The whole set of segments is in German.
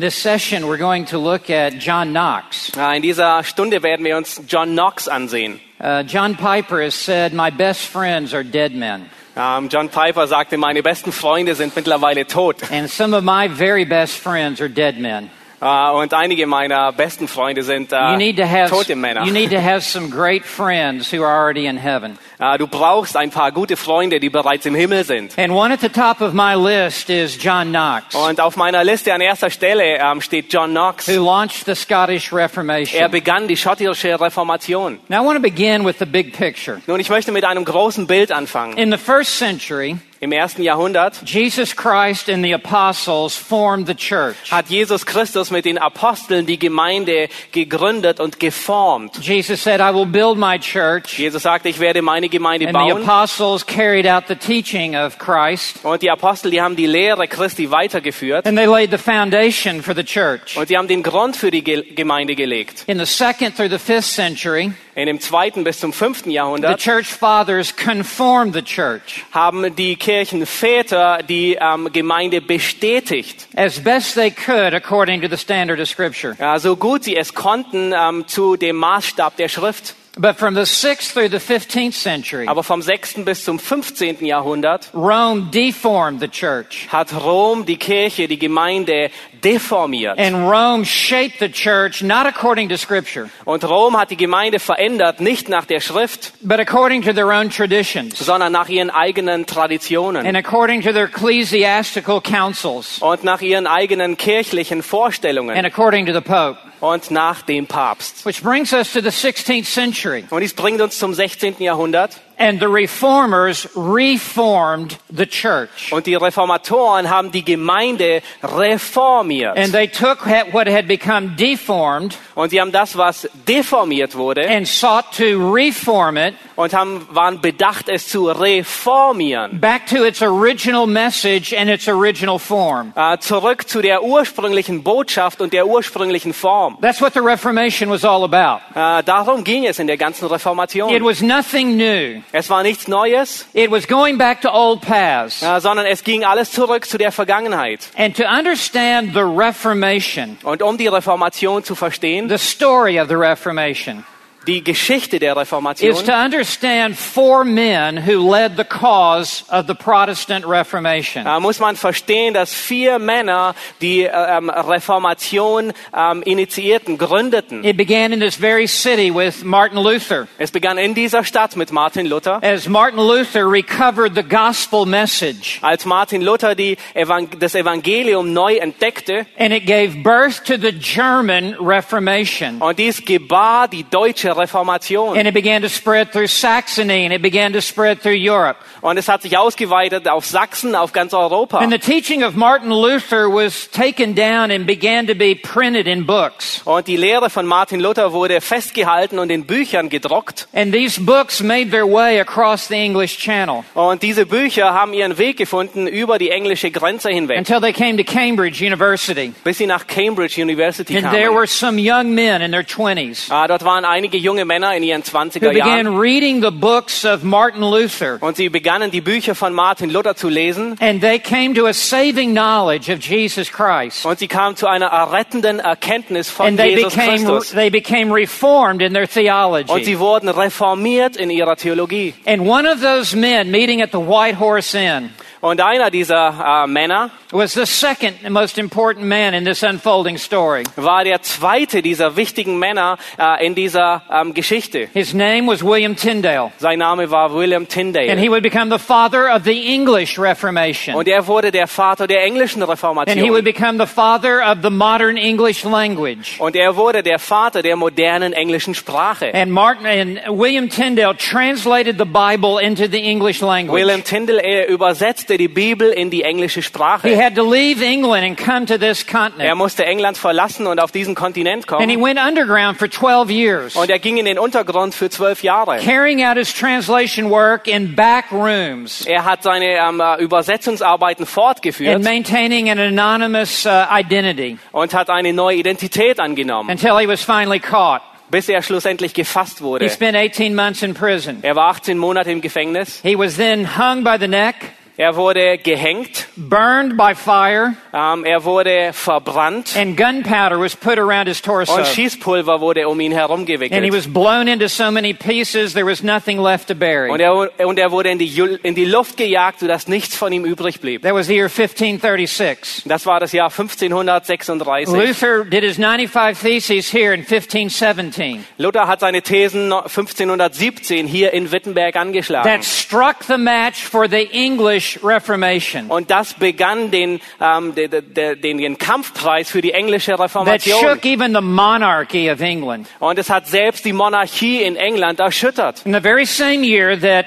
In this session, we're going to look at John Knox. In dieser Stunde werden wir uns John Knox ansehen. Uh, John Piper has said, My best friends are dead men. Ähm, John Piper sagte, meine besten Freunde sind mittlerweile tot. And some of my very best friends are dead men. Äh, und einige meiner besten Freunde sind have, tote Männer. you need to have some great friends who are already in heaven. Äh, du brauchst ein paar gute Freunde, die bereits im Himmel sind. And one at the top of my list is John Knox, Und auf meiner Liste an erster Stelle ähm, steht John Knox. who launched the Scottish Er begann die schottische Reformation. Now I begin with the big picture. Nun, ich möchte mit einem großen Bild anfangen. In the first century, Im ersten Jahrhundert Jesus Christ and the apostles formed the church. hat Jesus Christus mit den Aposteln die Gemeinde gegründet und geformt. Jesus said, I will build my church. Jesus sagte, ich werde meine Gemeinde And the bauen. apostles carried out the teaching of Christ. Und die Apostel, die haben die Lehre Christi weitergeführt. And they laid the foundation for the church. Und die haben den Grund für die Ge Gemeinde gelegt. In the second through the fifth century, In dem zweiten bis zum fünften the Jahrhundert church fathers conformed the church haben die Kirchenväter die ähm, Gemeinde bestätigt. as best they could according to the standard of Scripture. Ja, so gut sie es konnten ähm, zu dem Maßstab der Schrift. But from the sixth through the fifteenth century, Aber vom sechsten bis zum 15. Jahrhundert Rome deformed the church. hat Rom die Kirche, die Gemeinde deformiert. And Rome shaped the church not according to Scripture, Und Rom hat die Gemeinde verändert, nicht nach der Schrift, but according to their own traditions sondern nach ihren eigenen Traditionen and according to their ecclesiastical councils und nach ihren eigenen kirchlichen Vorstellungen and according to the Pope. Und nach dem Papst. Which brings us to the 16th century. Und dies bringt uns zum 16. Jahrhundert. And the reformers reformed the church. Und die Reformatoren haben die Gemeinde reformiert. And they took ha- what had become deformed Und sie haben das, was deformiert wurde, and sought to reform it und haben, waren bedacht, es zu reformieren. back to its original message and its original form. Äh, zurück zu der ursprünglichen Botschaft und der ursprünglichen Form. That's what the Reformation was all about. Äh, darum ging es in der ganzen It Reformation. was nothing new. Es war nichts Neues, It was going back to old paths. äh, sondern es ging alles zurück zu der Vergangenheit. And to understand the Reformation, Und um die Reformation zu verstehen, the story of the Reformation, die Geschichte der is to Reformation, understand four men who led the cause of the Protestant Reformation. äh, muss man verstehen, dass vier Männer die äh, ähm, Reformation ähm, initiierten, gründeten. It began in this very city with Martin Luther. Es begann in dieser Stadt mit Martin Luther. As Martin Luther recovered the gospel message, Als Martin Luther die Evang das Evangelium neu entdeckte and it gave birth to the German Reformation. und dies gebar die deutsche Reformation. And it began to spread through Saxony, and it began to spread through Europe. Und es hat sich ausgeweitet auf Sachsen, auf ganz Europa. And the teaching of Martin Luther was taken down and began to be printed in books. Und die Lehre von Martin Luther wurde festgehalten und in Büchern gedruckt. And these books made their way across the English Channel Und diese Bücher haben ihren Weg gefunden über die englische Grenze hinweg, until they came to Cambridge University. bis sie nach Cambridge University And there kamen. were some young men in their 20s Ah, dort waren einige junge Männer in ihren who 20er began Jahren reading the books of Martin Luther. und sie begannen die Bücher von Martin Luther zu lesen And they came to a saving knowledge of Jesus Christ. und sie kamen zu einer errettenden Erkenntnis von And Jesus became, Christus. they became reformed in their Und sie wurden reformiert in ihrer Theologie. And one of those men meeting at the White Horse Inn Und einer dieser äh, Männer was the second most important man in this unfolding story. war der zweite dieser wichtigen Männer äh, in dieser ähm, Geschichte. His name was William Tyndale, Sein Name war William and Tyndale. he would become the father of the English Reformation. Und er wurde der Vater der englischen And he Reformation. would become the father of the modern English language. Und er wurde der Vater der modernen englischen Sprache. And Martin and William Tyndale translated the Bible into the English language. William Tyndale, er übersetzte die Bibel in die englische He Sprache. had to leave England and come to this Er musste England verlassen und auf diesen Kontinent And he kommen. went underground for 12 years, Und er ging in den Untergrund für zwölf Jahre. carrying out his translation work in back rooms Er hat seine ähm, äh, Übersetzungsarbeiten and fortgeführt maintaining an anonymous uh, identity und hat eine neue Identität angenommen, until he was finally caught. bis er schlussendlich gefasst He wurde. spent 18 months in prison. Er war 18 Monate im Gefängnis. He was then hung by the neck, Er wurde gehängt. Burned by fire, Ähm, er wurde verbrannt. and gunpowder was put around his torso. Und Schießpulver wurde um ihn herum And he gewickelt. was blown into so many pieces there was nothing left to bury. Und er, und er wurde in die, in die Luft gejagt, sodass nichts von ihm übrig blieb. That was the year 1536. Das war das Jahr 1536. Luther did his 95 Theses here in 1517. Luther hat seine Thesen noch 1517 hier in Wittenberg angeschlagen. That struck the match for the English Reformation. Und das begann den, ähm, de, de, de, den, den Kampfpreis für die englische That Reformation. shook even the monarchy of England. Und es hat selbst die Monarchie in England erschüttert. In the very same year that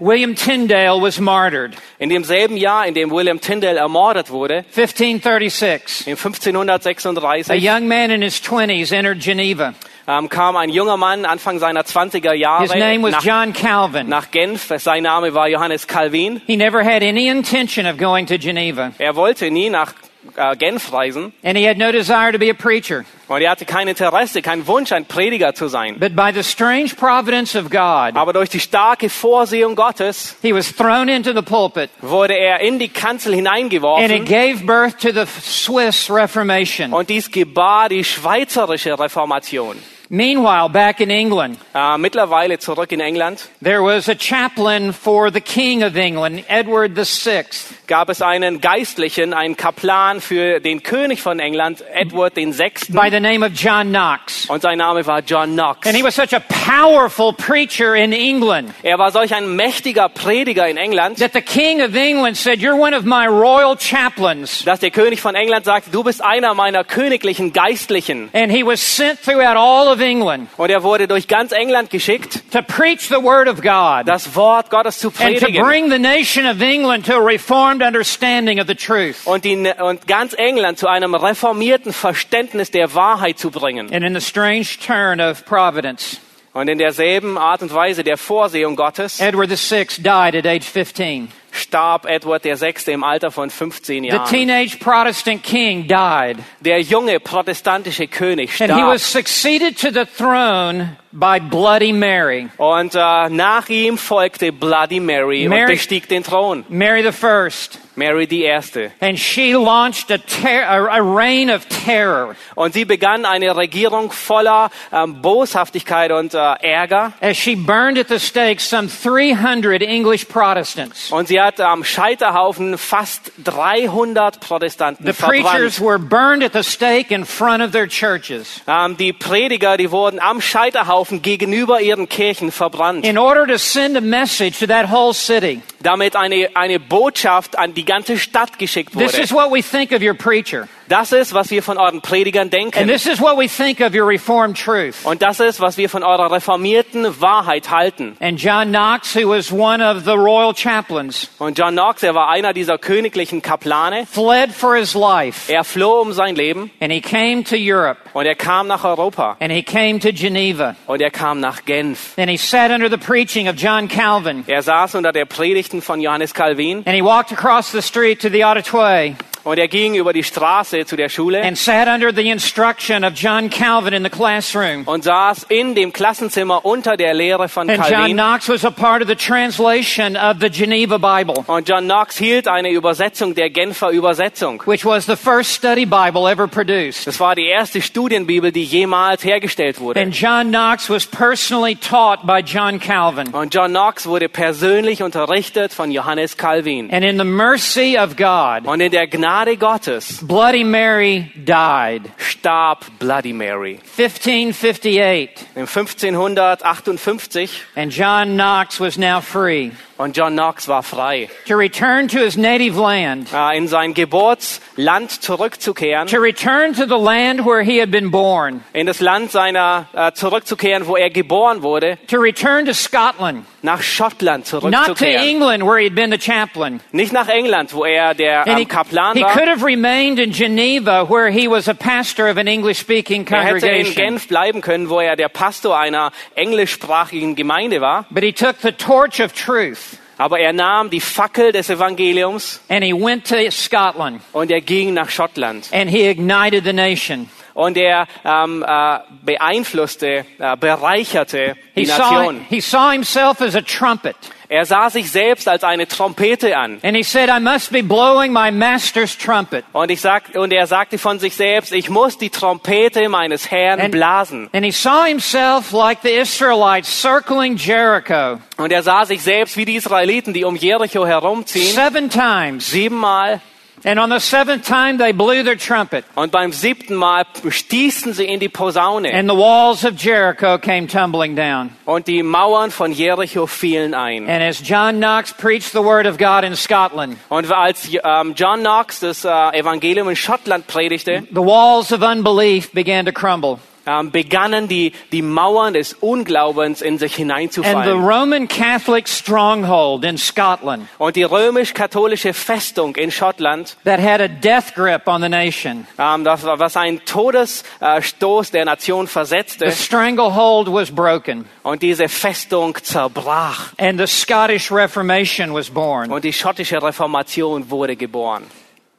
William Tyndale was martyred, In demselben Jahr, in dem William Tyndale ermordet wurde, 1536, in a 1536, young man in his 20s entered Geneva. Ähm, kam ein junger Mann Anfang seiner 20er Jahre His name was nach, John Calvin. nach Genf. Sein Name war Johannes Calvin. He never had any intention of going to Geneva, Er wollte nie nach äh, Genf reisen and he had no desire to be a preacher. und er hatte kein Interesse, keinen Wunsch, ein Prediger zu sein. But by the strange providence of God, Aber durch die starke Vorsehung Gottes he was thrown into the pulpit, wurde er in die Kanzel and it hineingeworfen gave birth to the Swiss Reformation. und dies gebar die schweizerische Reformation. Meanwhile, back in England, Äh, mittlerweile zurück in England there was a chaplain for the King of England, Edward VI. gab es einen Geistlichen, einen Kaplan für den König von England, Edward VI. by the name of John Knox. Und sein Name war John Knox. And he was such a powerful preacher in England Er war solch ein mächtiger Prediger in England, that the King of England said, You're one of my royal chaplains. dass der König von England sagte, du bist einer meiner königlichen Geistlichen. And he was sent throughout all of England Und er wurde durch ganz England geschickt, to preach the word of God das Wort Gottes zu and to predigen. bring the nation of England to a reformed understanding of the truth. Und, die, und ganz England zu einem reformierten Verständnis der Wahrheit zu bringen. And in the strange turn of providence, Und in derselben Art und Weise der Vorsehung Gottes Edward VI died at age 15. starb Edward VI. im Alter von 15 The Jahren. teenage Protestant king died. Der junge protestantische König And he starb. was succeeded to the throne by Bloody Mary. Und äh, nach ihm folgte Bloody Mary, Mary- und bestieg den Thron. Mary the First. Mary die Erste. And she launched a, a reign of terror Und sie begann eine Regierung voller ähm, Boshaftigkeit und äh, Ärger. as she burned at the stake some 300 English Protestants. Und sie hat am Scheiterhaufen fast 300 Protestanten The preachers verbrannt. were burned at the stake in front of their churches Ähm, die Prediger, die wurden am Scheiterhaufen gegenüber ihren Kirchen verbrannt, in order to send a message to that whole city. damit eine, eine Botschaft an die ganze Stadt geschickt wurde. This is what we think of your preacher. Das ist, was wir von euren Predigern And denken. this is what we think of your Reformed truth. Und das ist, was wir von eurer reformierten Wahrheit halten. And John Knox, who was one of the royal chaplains, Und John Knox, er war einer dieser königlichen Kaplane. fled for his life. Er floh um sein Leben And he came to Europe. und er kam nach Europa And he came to Geneva. und er kam nach Genf. And he sat under the preaching of John Calvin. Er saß unter der Predigten von Johannes Calvin And he walked across the street to the auditoy und er ging über die Straße zu der Schule and sat under the instruction of John Calvin in the classroom. und saß in dem Klassenzimmer unter der Lehre von And John Calvin. Knox was a part of the translation of the Geneva Bible, Und John Knox hielt eine Übersetzung der Genfer Übersetzung. which was the first study Bible ever produced. Das war die erste Studienbibel, die jemals hergestellt wurde. And John Knox was personally taught by John Calvin. Und John Knox wurde persönlich unterrichtet von Johannes Calvin. And in the mercy of God, Und in der Gnade Gnade Gottes Bloody Mary died. starb Bloody Mary. 1558. In 1558 And John Knox was now free und John Knox war frei, to return to his native land, äh, in sein Geburtsland zurückzukehren, to return to the land where he had been born, in das Land seiner äh, zurückzukehren, wo er geboren wurde, to return to Scotland, nach Schottland not to zurückzukehren. England where he'd been the chaplain. Nicht nach England, wo er der ähm, he, Kaplan he war. could have remained in Geneva where he was a pastor of an English-speaking Er hätte in congregation. Genf bleiben können, wo er der Pastor einer englischsprachigen Gemeinde war. But he took the torch of truth Aber er nahm die Fackel des Evangeliums and he went to Scotland und er ging nach Schottland. and he ignited the nation. Und er ähm, äh, beeinflusste, äh, bereicherte die He saw, Nation. he saw himself as a trumpet. Er sah sich selbst als eine Trompete an. And he said, I must be blowing my master's trumpet. Und, ich sag, und er sagte von sich selbst, ich muss die Trompete meines Herrn And, blasen. and he saw himself like the Israelites circling Jericho Und er sah sich selbst wie die Israeliten, die um Jericho herumziehen, seven times. siebenmal. And on the seventh time, they blew their trumpet. Und beim siebten Mal stießen sie in die Posaune. And the walls of Jericho came tumbling down. Und die Mauern von Jericho fielen ein. And as John Knox preached the word of God in Scotland, Und als ähm, John Knox das äh, Evangelium in Schottland predigte, the walls of unbelief began to crumble. Ähm, begannen die, die Mauern des Unglaubens in sich And the hineinzufallen. Roman Catholic stronghold in Scotland Und die römisch-katholische Festung in Schottland, that had a death grip on the nation, ähm, das, war- was einen Todesstoß der Nation versetzte, the stranglehold was broken. und diese Festung zerbrach. And the Scottish Reformation was born. Und die schottische Reformation wurde geboren.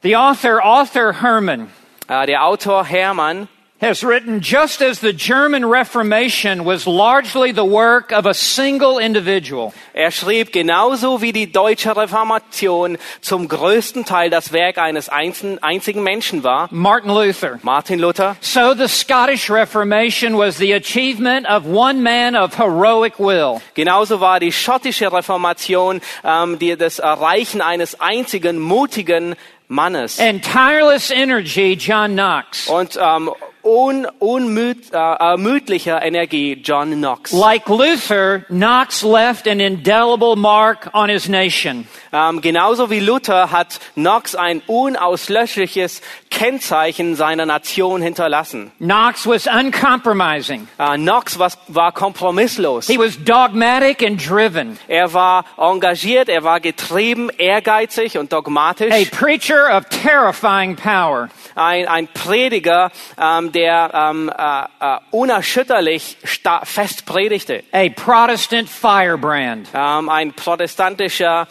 The author, Arthur Herman, Äh, der Autor Hermann has written just as the German Reformation was largely the work of a single individual, Er schrieb genauso wie die deutsche Reformation zum größten Teil das Werk eines einzelnen, einzigen Menschen war, Martin Luther. Martin Luther. So the Scottish Reformation was the achievement of one man of heroic will. Genauso war die schottische Reformation ähm, die, das Erreichen eines einzigen mutigen Mannes. And tireless energy, John Knox. Und ähm, un, äh, äh ermüdlicher Energie, John Knox. Like Luther, Knox left an indelible mark on his nation. Ähm, genauso wie Luther hat Knox ein unauslöschliches Kennzeichen seiner Nation hinterlassen. Knox was uncompromising. Äh, Knox was, war kompromisslos. He was dogmatic and driven. Er war engagiert, er war getrieben, ehrgeizig und dogmatisch. A preacher of terrifying power. Ein, ein Prediger, ähm, der ähm, äh, äh, unerschütterlich fest predigte. A Protestant firebrand. Ähm, ein protestantischer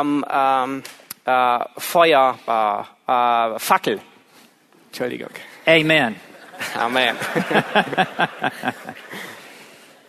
ähm, ähm, äh, Feuer, äh, äh, Fackel. Entschuldigung. Amen. Amen.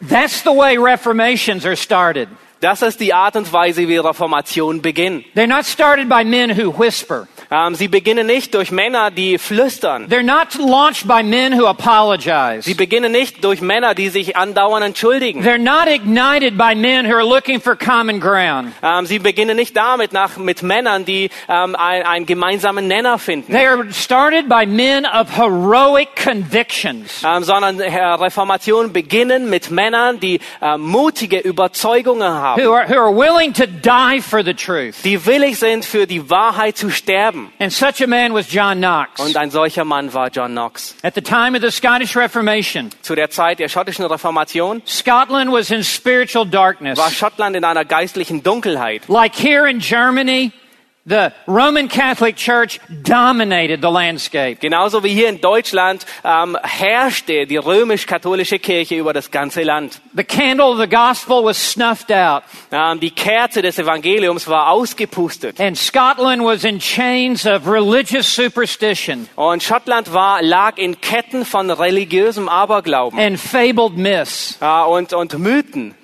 That's the way reformations are started. Das ist die Art und Weise, wie Reformation beginnt. They're not started by men who whisper. Ähm, sie beginnen nicht durch Männer, die flüstern. They're not launched by men who apologize. Sie beginnen nicht durch Männer, die sich andauernd entschuldigen. They're not ignited by men who are looking for common ground. Ähm, sie beginnen nicht damit nach, mit Männern, die ähm, ein, einen gemeinsamen Nenner finden, They are started by men of heroic convictions. sondern äh, Reformation beginnen mit Männern, die äh, mutige Überzeugungen haben, Who are, who are willing to die for the truth. die willig sind, für die Wahrheit zu sterben. And such a man was John Knox. Und ein solcher Mann war John Knox. At the time of the Scottish Reformation, Zu der Zeit der schottischen Reformation Scotland was in spiritual darkness. war Schottland in einer geistlichen Dunkelheit. Like here in Germany, the Roman Catholic Church dominated the landscape. Genauso wie hier in Deutschland ähm, herrschte die römisch-katholische Kirche über das ganze Land. The candle of the gospel was snuffed out, Ähm, die Kerze des Evangeliums war ausgepustet. and Scotland was in chains of religious superstition Und Schottland war, lag in Ketten von religiösem Aberglauben and fabled myths. äh, und, und Mythen.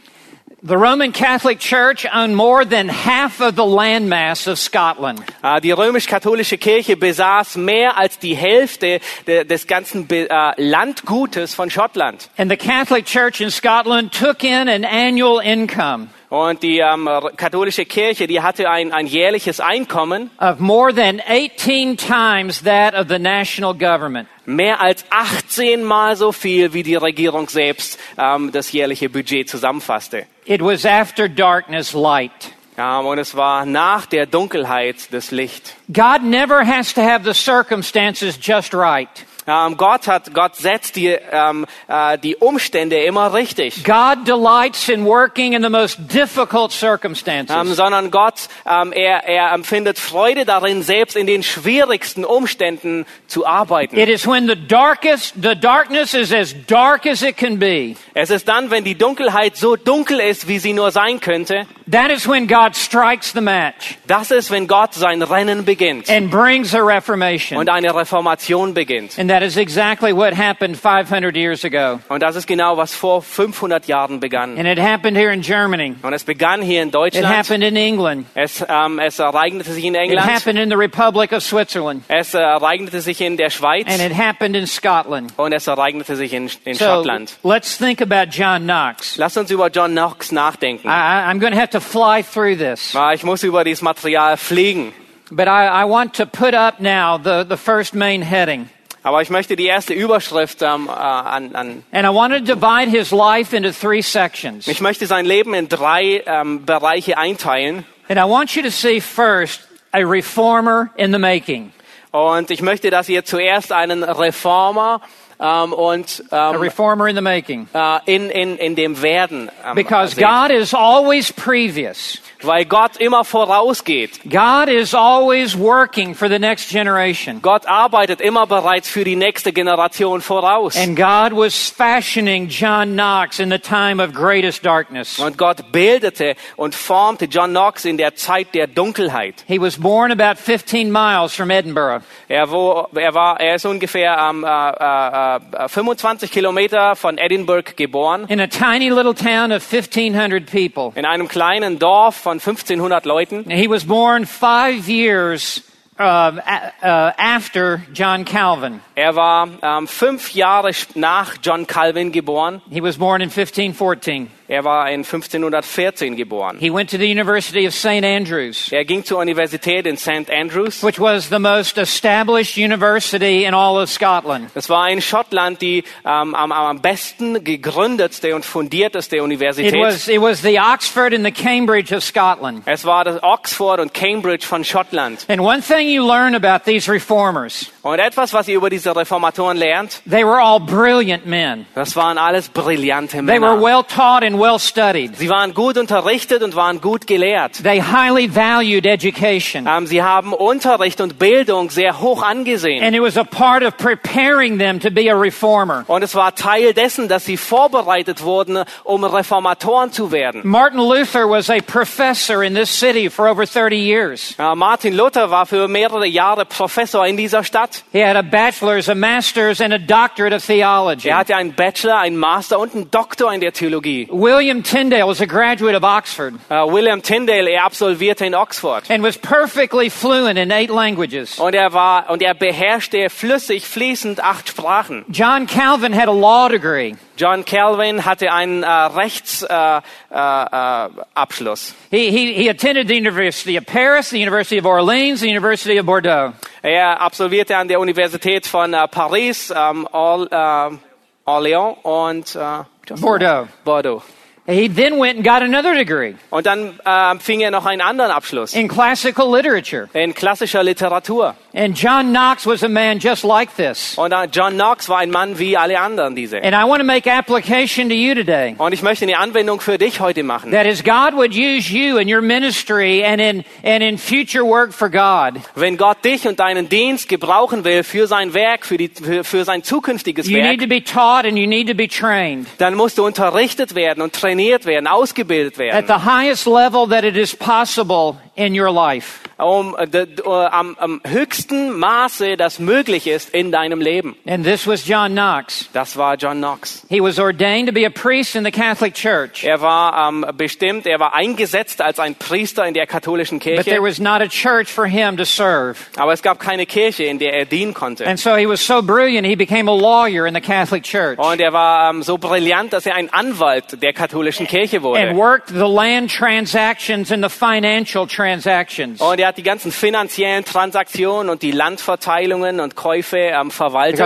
The Roman Catholic Church owned more than half of the landmass of Scotland. Äh, die römisch-katholische Kirche besaß mehr als die Hälfte de, des ganzen äh, Landgutes von Schottland. And the Catholic Church in Scotland took in an annual income Und die ähm, katholische Kirche, die hatte ein, ein jährliches Einkommen, of more than 18 times that of the national government. mehr als 18 Mal so viel, wie die Regierung selbst ähm, das jährliche Budget zusammenfasste. It was after darkness light. Ja, und es war nach der Dunkelheit das Licht. God never has to have the circumstances just right. Ähm, Gott hat, Gott setzt die, ähm, äh, die Umstände immer richtig. God delights in working in the most difficult circumstances. Ähm, sondern Gott, ähm, er, er empfindet Freude darin, selbst in den schwierigsten Umständen zu arbeiten. It is when the darkest, the darkness is as dark as it can be. Es ist dann, wenn die Dunkelheit so dunkel ist, wie sie nur sein könnte, That is when God strikes the match das ist, wenn Gott sein Rennen beginnt and brings a reformation. und eine Reformation beginnt. And that is exactly what happened 500 years ago. Und das ist genau, was vor 500 Jahren begann. And it happened here in Germany. Und es begann hier in It Deutschland. happened in England. Es, ähm, es ereignete sich in It England. happened in the Republic of Switzerland. Es ereignete sich in der Schweiz. And it happened in Scotland. Und es ereignete sich in, in So Schottland. let's think about John Knox. Lass uns über John Knox nachdenken. I, I- I'm going to have to fly through this. Ah, Ich muss über dieses Material fliegen. But I, I want to put up now the, the first main heading. Aber ich möchte die erste Überschrift ähm, äh, an, an. And I want to divide his life into three sections. Ich möchte sein Leben in drei ähm, Bereiche einteilen. And I want you to see first a reformer in the making. Und ich möchte, dass ihr zuerst einen Reformer ähm, und A ähm, reformer in the making. äh, in, in, in dem Werden ähm, Because seht. God is always previous. Weil Gott immer vorausgeht. God is always working for the next generation. Gott arbeitet immer bereits für die nächste Generation voraus. And God was fashioning John Knox in the time of greatest darkness. Und Gott bildete und formte John Knox in der Zeit der Dunkelheit. He was born about 15 miles from Edinburgh. Er, wo, er, war, er ist ungefähr ähm, äh, äh, äh, 25 Kilometer von Edinburgh geboren, in a tiny little town of 1,500 people. in einem kleinen Dorf von 1500 Leuten. He was born five years uh, uh, after John Calvin. Er war ähm, fünf Jahre nach John Calvin geboren. He was born in 1514. Er war in 1514 geboren. He went to the University of St. Andrews, Er ging zur Universität in St. Andrews. which was the most established university in all of Scotland. Das war in Schottland die ähm, am, am besten gegründetste und fundierteste It Universität. was, it was the Oxford and the Cambridge of Scotland. Es war das Oxford und Cambridge von Schottland. And one thing you learn about these reformers, Und etwas, was ihr über diese Reformatoren lernt, they were all brilliant men. das waren alles brillante They were Männer. well taught and well studied. Sie waren gut unterrichtet und waren gut gelehrt. They highly valued education. Ähm, sie haben Unterricht und Bildung sehr hoch angesehen. And it was a part of preparing them to be a reformer. Und es war Teil dessen, dass sie vorbereitet wurden, um Reformatoren zu werden. Martin Luther was a professor in this city for over 30 years. Äh, Martin Luther war für mehrere Jahre Professor in dieser Stadt. He had a bachelor's, a master's, and a doctorate of theology. Er hatte einen Bachelor, einen Master und einen Doktor in der Theologie. William Tyndale was a graduate of Oxford Äh, William Tyndale, er absolvierte in Oxford. and was perfectly fluent in eight languages. Und er war, und er beherrschte flüssig, fließend acht Sprachen. John Calvin had a law degree. John Calvin hatte einen äh, Rechtsabschluss. Äh, äh, Abschluss. He, he, he attended the University of Paris, the University of Orleans, the University of Bordeaux. er absolvierte an der Universität von äh, Paris, ähm, Or, äh, Orléans und äh, Bordeaux. Bordeaux. He then went and got another degree Und dann äh, fing er noch einen anderen Abschluss in classical literature. in klassischer Literatur. And John Knox was a man just like this. Und äh, John Knox war ein Mann wie alle anderen diese. And I want to make application to you today. Und ich möchte eine Anwendung für dich heute machen. That is, God would use you in your ministry and in, and in future work for God. Wenn Gott dich und deinen Dienst gebrauchen will für sein Werk, für, die, für, für sein zukünftiges You need Werk, to be taught and you need to be trained dann musst du unterrichtet werden und trainiert werden, ausgebildet at werden, the highest level that it is possible in your life. um äh, d- d- äh, am, am höchsten Maße, das möglich ist in deinem Leben. And this was John Knox. Das war John Knox. He was ordained to be a priest in the Catholic Church. Er war ähm, bestimmt, er war eingesetzt als ein Priester in der katholischen But there Kirche, was not a church for him to serve. aber es gab keine Kirche, in der er dienen konnte. And so he was so brilliant, he became a lawyer in the Catholic Church Und er war ähm, so brillant, dass er ein Anwalt der katholischen Kirche and wurde. worked the land transactions and the financial transactions. Und er hat die ganzen finanziellen Transaktionen und die Landverteilungen und Käufe ähm, verwaltet,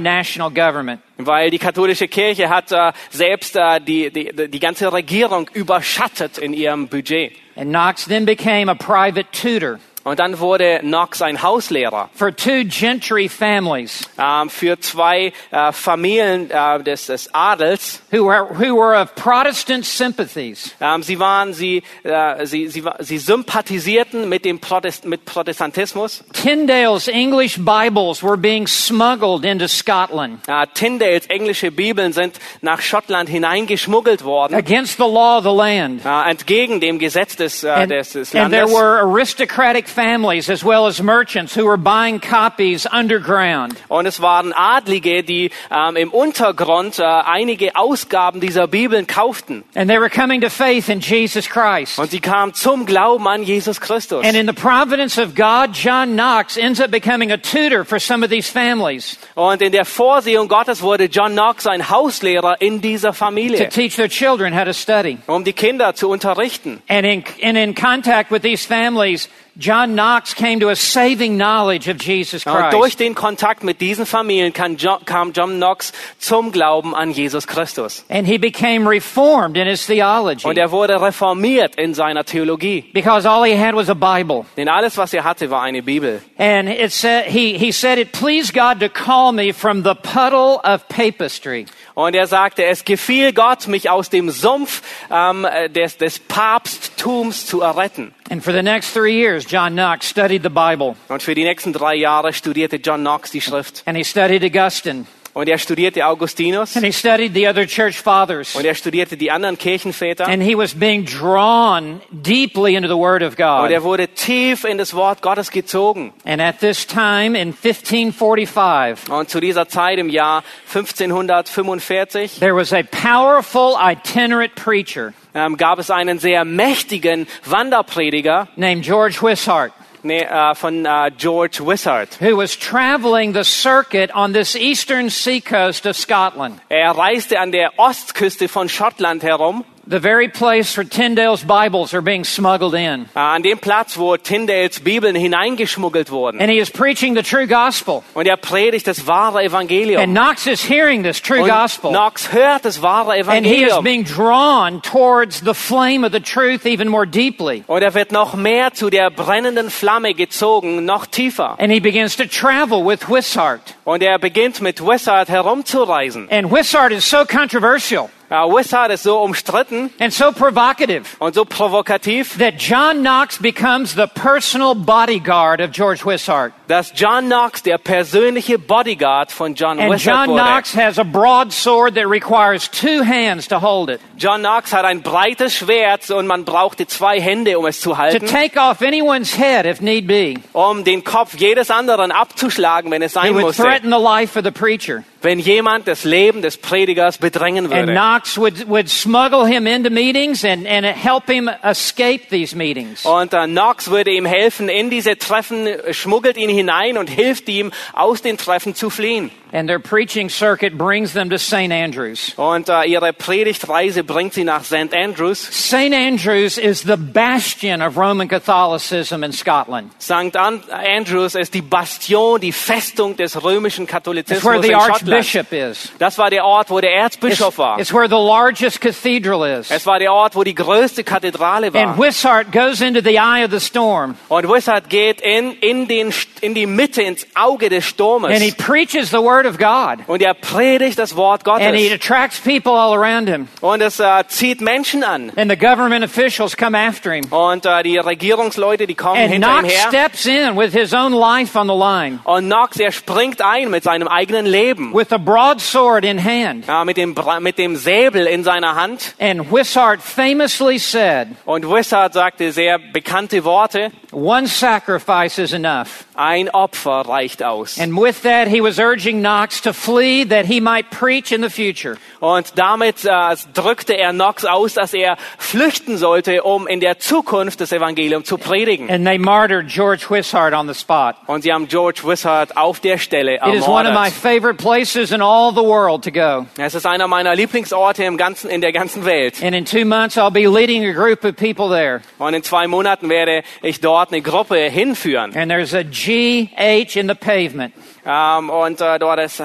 national government. weil die katholische Kirche hat äh, selbst äh, die, die, die ganze Regierung überschattet in ihrem Budget. And Knox then became a private tutor Und dann wurde Knox ein Hauslehrer for two gentry families ähm, für zwei äh, Familien äh, des, des Adels. who were, who were of Protestant sympathies. Ähm, sie waren, sie, äh, sie, sie, sie sympathisierten mit dem Protest, mit Protestantismus. Tyndale's English Bibles were being smuggled into Scotland Tyndales englische Bibeln sind nach Schottland hineingeschmuggelt worden, against the law of the land. entgegen dem Gesetz des, And, des, des and there Landes. were aristocratic families as well as merchants who were buying copies underground. Und es waren Adlige, die ähm, im Untergrund äh, einige Ausgaben dieser Bibeln kauften. And they were coming to faith in Jesus Christ. Und sie kamen zum Glauben an Jesus Christus. And in the providence of God, John Knox ends up becoming a tutor for some of these families Und in der Vorsehung Gottes wurde John Knox ein Hauslehrer in dieser to Familie, teach their children how to study. um die Kinder zu unterrichten. And in, and in contact with these families, John Knox came to a saving knowledge of Jesus Und durch Christ. den Kontakt mit diesen Familien kam John Knox zum Glauben an Jesus Christus. And he became reformed in his theology Und er wurde reformiert in seiner Theologie. because all he had was a Bible. Denn alles, was er hatte, war eine Bibel. And it said, he, he said, it pleased God to call me from the puddle of papistry. Und er sagte, es gefiel Gott, mich aus dem Sumpf ähm, des, des Papsttums zu erretten. And for the next three years, John Knox studied the Bible Und für die nächsten drei Jahre studierte John Knox die Schrift. and he studied Augustine Und er studierte Augustinus. and he studied the other church fathers. Und er studierte die anderen Kirchenväter. And he was being drawn deeply into the Word of Und God. er wurde tief in das Wort Gottes gezogen. And at this time in 1545, Und zu dieser Zeit im Jahr 1545 there was a powerful itinerant preacher ähm, gab es einen sehr mächtigen Wanderprediger named George Wishart nee, äh, von äh, George Wishart. who was traveling the circuit on this eastern seacoast of Scotland, Er reiste an der Ostküste von Schottland herum, the very place where Tyndale's Bibles are being smuggled in. äh, an dem Platz, wo Tyndales Bibeln hineingeschmuggelt wurden. And he is preaching the true gospel. Und er predigt das wahre And Evangelium. Knox is hearing this true Und gospel. Knox hört das wahre And he is Evangelium. being drawn towards the flame of the truth even more deeply. Und er wird noch mehr zu der brennenden Flamme gezogen, noch tiefer. And he begins to travel with Wishart. Und er beginnt mit Wishart herumzureisen. And Wishart is so controversial Äh, Wishart ist so umstritten and so provocative und so provokativ, that John Knox becomes the personal bodyguard of George Wishart. dass John Knox der persönliche Bodyguard von John And Wishart John wurde. Knox has a broadsword that requires two hands to hold it, John Knox hat ein breites Schwert und man brauchte zwei Hände, um es zu to halten, take off anyone's head if need be. um den Kopf jedes anderen abzuschlagen, wenn es sein would musste. threaten the life of the preacher. Wenn jemand das Leben des Predigers bedrängen And würde. Knox would, would smuggle him into meetings and, and help him escape these meetings. Und äh, Knox würde ihm helfen in diese Treffen, äh, schmuggelt ihn hinein und hilft ihm, aus den Treffen zu fliehen. And their preaching circuit brings them to St. Andrews. Und äh, ihre Predigtreise bringt sie nach St. Andrews. St. Andrews is the bastion of Roman Catholicism in Scotland. St. An- Andrews ist die Bastion, die Festung des römischen Katholizismus in Schottland. Archbishop is. Das war der Ort, wo der It's, Erzbischof war. it's where the largest cathedral is. Es war der Ort, wo die größte Kathedrale And war. Wishart goes into the eye of the storm Und Wishart geht in, in, den, in die Mitte, ins Auge des and he Sturmes. preaches the word of God. Und er predigt das Wort And he Gottes. attracts people all around him. Und es äh, zieht Menschen an. And the government officials come after him. Und äh, die Regierungsleute, die kommen And hinter ihm her. steps in with his own life on the line, Und Knox, er springt ein mit seinem eigenen Leben. With a broadsword in hand. Ja, mit, dem, mit dem Säbel in seiner Hand. And Wishart famously said, Und Wishart sagte sehr bekannte Worte. One sacrifice is enough. Ein Opfer reicht aus. And with that, he was urging Knox to flee that he might preach in the future. Und damit äh, drückte er Knox aus, dass er flüchten sollte, um in der Zukunft das Evangelium zu predigen. And they martyred George Wishart on the spot. Und sie haben George Wishart auf der Stelle It is one of my ermordet. favorite places in all the world to go. Es ist einer meiner Lieblingsorte im ganzen, in der ganzen Welt. And in two months, I'll be leading a group of people there. Und in zwei Monaten werde ich dort eine Gruppe hinführen. And there's a GH in the pavement. Ähm, und äh, dort ist...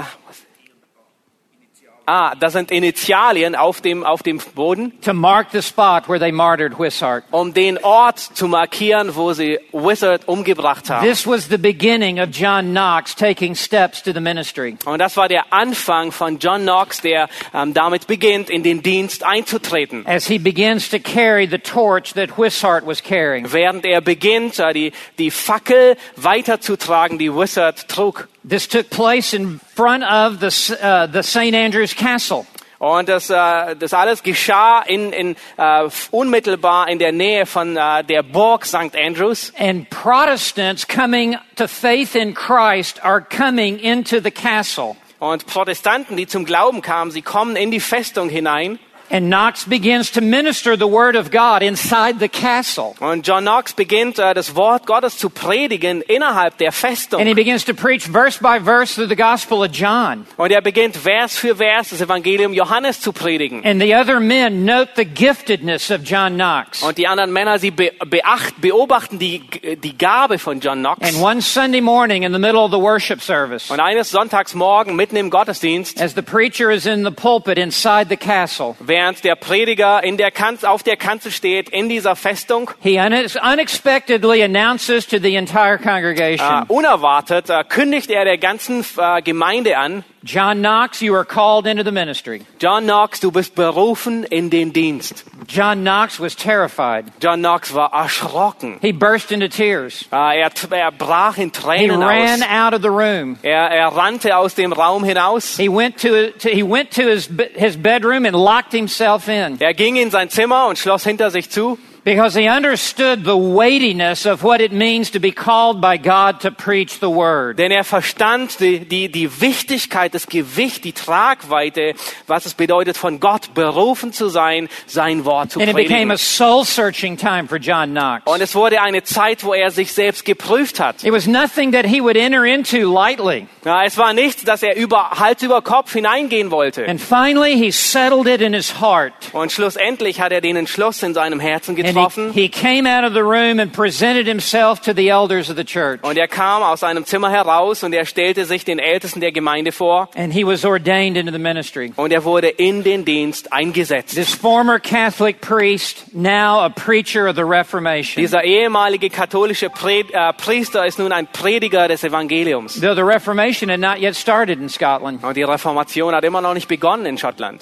Ah, das sind Initialien auf dem, auf dem Boden, to mark the spot where they martyred Wishart. um den Ort zu markieren, wo sie Wizard umgebracht haben. This was the beginning of John Knox taking steps to the ministry. Und das war der Anfang von John Knox, der ähm, damit beginnt, in den Dienst einzutreten. As he begins to carry the torch that Wishart was carrying. Während er beginnt, äh, die, die Fackel weiterzutragen, die Wizard trug. This took place in front of the, uh, the St. Andrew's Castle. Und das, äh, das alles geschah in, in, äh, unmittelbar in der Nähe von äh, der Burg St. Andrews. And Protestants coming to faith in Christ are coming into the castle. Und Protestanten, die zum Glauben kamen, sie kommen in die Festung hinein. And Knox begins to minister the word of God inside the castle. Und John Knox beginnt, äh, das Wort Gottes zu predigen innerhalb der Festung. And he begins to preach verse by verse through the Gospel of John. Und er beginnt Vers für Vers das Evangelium Johannes zu predigen. And the other men note the giftedness of John Knox. Und die anderen Männer, sie be beacht, beobachten die, die Gabe von John Knox. And one Sunday morning in the middle of the worship service, Und eines Sonntagsmorgen mitten im Gottesdienst, as the preacher is in the pulpit inside the castle, während der Prediger in der Kanzel, auf der Kanzel steht, in dieser Festung, he un- unexpectedly announces to the entire congregation, unerwartet, äh, kündigt er der ganzen äh, Gemeinde an, John Knox, you are called into the ministry. John Knox, du bist berufen in den Dienst. John Knox was terrified. John Knox war erschrocken. He burst into tears. Äh, er, er brach in He Tränen ran aus. out of the room. Er, er rannte aus dem Raum hinaus. He went to, to he went to his his bedroom and locked himself in Er ging in sein Zimmer und schloss hinter sich zu. Because he understood the weightiness of what it means to be called by God to preach the word. Denn er verstand die, die, die Wichtigkeit, das Gewicht, die Tragweite, was es bedeutet, von Gott berufen zu sein, sein Wort zu And it became predigen. a soul searching time for John Knox. Und es wurde eine Zeit, wo er sich selbst geprüft hat. It was nothing that he would enter into lightly. Ja, es war nichts, dass er über, Hals über Kopf hineingehen wollte. And finally, he settled it in his heart. Und schlussendlich hat er den Entschluss in seinem Herzen And getroffen. he, he came out of the room and presented himself to the elders of the church. Und er kam aus seinem Zimmer heraus und er stellte sich den Ältesten der Gemeinde vor. And he was ordained into the ministry. Und er wurde in den Dienst eingesetzt. This former Catholic priest, now a preacher of the Reformation. Dieser ehemalige katholische äh, Priester ist nun ein Prediger des Evangeliums. Though the Reformation had not yet started in Scotland. Und die Reformation hat immer noch nicht begonnen in Schottland.